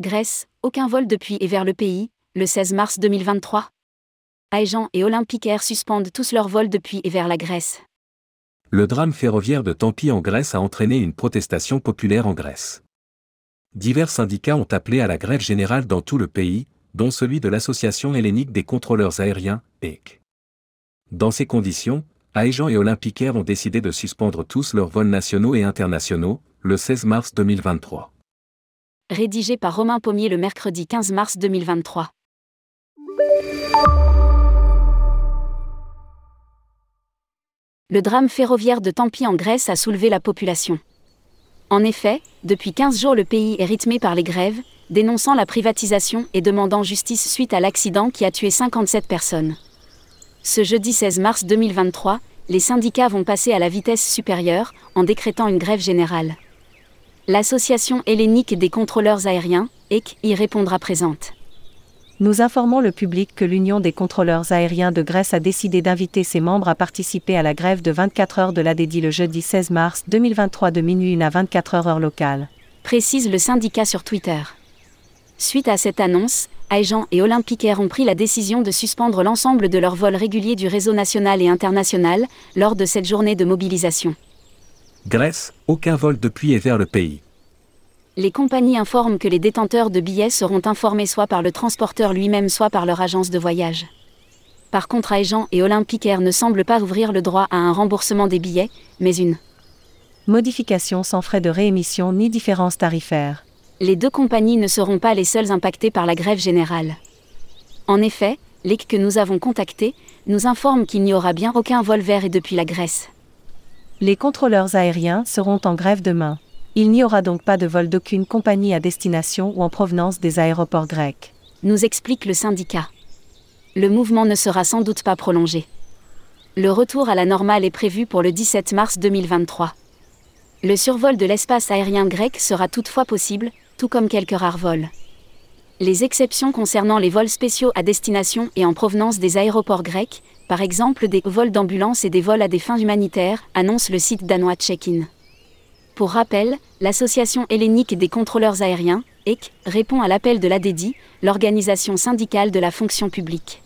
Grèce, aucun vol depuis et vers le pays, le 16 mars 2023. Aegean et Olympic Air suspendent tous leurs vols depuis et vers la Grèce. Le drame ferroviaire de Tempi en Grèce a entraîné une protestation populaire en Grèce. Divers syndicats ont appelé à la grève générale dans tout le pays, dont celui de l'Association hellénique des contrôleurs aériens, EC. Dans ces conditions, Aegean et Olympic Air ont décidé de suspendre tous leurs vols nationaux et internationaux, le 16 mars 2023. Rédigé par Romain Pommier le mercredi 15 mars 2023. Le drame ferroviaire de Tempi en Grèce a soulevé la population. En effet, depuis 15 jours le pays est rythmé par les grèves, dénonçant la privatisation et demandant justice suite à l'accident qui a tué 57 personnes. Ce jeudi 16 mars 2023, les syndicats vont passer à la vitesse supérieure en décrétant une grève générale. L'Association hellénique des contrôleurs aériens, EC, y répondra présente. Nous informons le public que l'Union des contrôleurs aériens de Grèce a décidé d'inviter ses membres à participer à la grève de 24 heures de l'ADEDI le jeudi 16 mars 2023 de minuit 1 à 24 heures heure locale. Précise le syndicat sur Twitter. Suite à cette annonce, Aegean et Olympic Air ont pris la décision de suspendre l'ensemble de leurs vols réguliers du réseau national et international lors de cette journée de mobilisation. Grèce, aucun vol depuis et vers le pays. Les compagnies informent que les détenteurs de billets seront informés soit par le transporteur lui-même soit par leur agence de voyage. Par contre, Aegean et Olympic Air ne semblent pas ouvrir le droit à un remboursement des billets, mais une modification sans frais de réémission ni différence tarifaire les deux compagnies ne seront pas les seules impactées par la grève générale. En effet, l'EC que nous avons contacté nous informe qu'il n'y aura bien aucun vol vers et depuis la Grèce. Les contrôleurs aériens seront en grève demain. Il n'y aura donc pas de vol d'aucune compagnie à destination ou en provenance des aéroports grecs. Nous explique le syndicat. Le mouvement ne sera sans doute pas prolongé. Le retour à la normale est prévu pour le 17 mars 2023. Le survol de l'espace aérien grec sera toutefois possible, tout comme quelques rares vols. Les exceptions concernant les vols spéciaux à destination et en provenance des aéroports grecs, par exemple des vols d'ambulance et des vols à des fins humanitaires, annonce le site danois Check-in. Pour rappel, l'Association hellénique des contrôleurs aériens, EC, répond à l'appel de l'ADEDI, l'organisation syndicale de la fonction publique.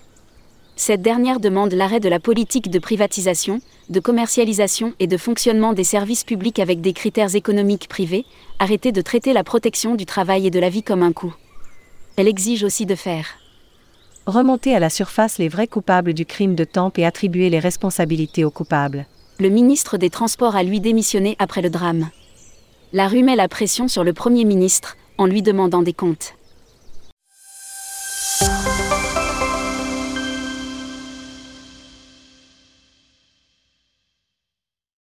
Cette dernière demande l'arrêt de la politique de privatisation, de commercialisation et de fonctionnement des services publics avec des critères économiques privés, arrêter de traiter la protection du travail et de la vie comme un coût. Elle exige aussi de faire remonter à la surface les vrais coupables du crime de Tempe et attribuer les responsabilités aux coupables. Le ministre des Transports a lui démissionné après le drame. La rue met la pression sur le Premier ministre, en lui demandant des comptes.